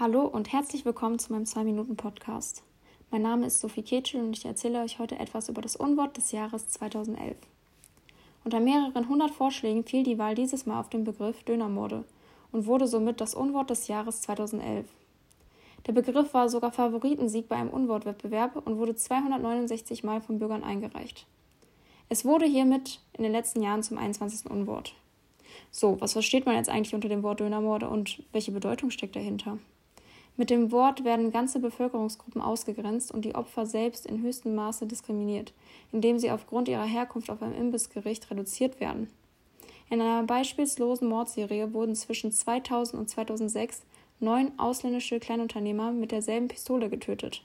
Hallo und herzlich willkommen zu meinem 2-Minuten-Podcast. Mein Name ist Sophie Ketschel und ich erzähle euch heute etwas über das Unwort des Jahres 2011. Unter mehreren hundert Vorschlägen fiel die Wahl dieses Mal auf den Begriff Dönermorde und wurde somit das Unwort des Jahres 2011. Der Begriff war sogar Favoritensieg bei einem Unwortwettbewerb und wurde 269 Mal von Bürgern eingereicht. Es wurde hiermit in den letzten Jahren zum 21. Unwort. So, was versteht man jetzt eigentlich unter dem Wort Dönermorde und welche Bedeutung steckt dahinter? Mit dem Wort werden ganze Bevölkerungsgruppen ausgegrenzt und die Opfer selbst in höchstem Maße diskriminiert, indem sie aufgrund ihrer Herkunft auf einem Imbissgericht reduziert werden. In einer beispielslosen Mordserie wurden zwischen 2000 und 2006 neun ausländische Kleinunternehmer mit derselben Pistole getötet.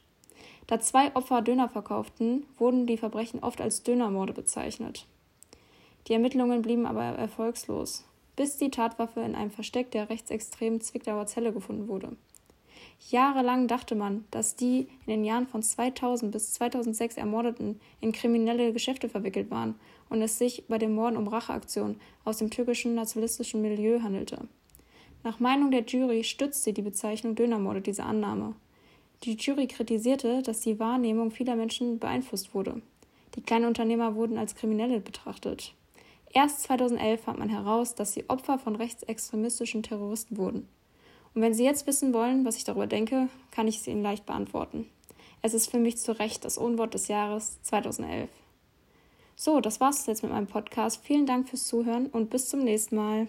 Da zwei Opfer Döner verkauften, wurden die Verbrechen oft als Dönermorde bezeichnet. Die Ermittlungen blieben aber erfolgslos, bis die Tatwaffe in einem Versteck der rechtsextremen Zwickauer Zelle gefunden wurde. Jahrelang dachte man, dass die in den Jahren von 2000 bis 2006 Ermordeten in kriminelle Geschäfte verwickelt waren und es sich bei den Morden um Racheaktionen aus dem türkischen nationalistischen Milieu handelte. Nach Meinung der Jury stützte die Bezeichnung Dönermorde diese Annahme. Die Jury kritisierte, dass die Wahrnehmung vieler Menschen beeinflusst wurde. Die kleinen Unternehmer wurden als Kriminelle betrachtet. Erst 2011 fand man heraus, dass sie Opfer von rechtsextremistischen Terroristen wurden. Und wenn Sie jetzt wissen wollen, was ich darüber denke, kann ich es Ihnen leicht beantworten. Es ist für mich zu Recht das Unwort des Jahres 2011. So, das war's jetzt mit meinem Podcast. Vielen Dank fürs Zuhören und bis zum nächsten Mal.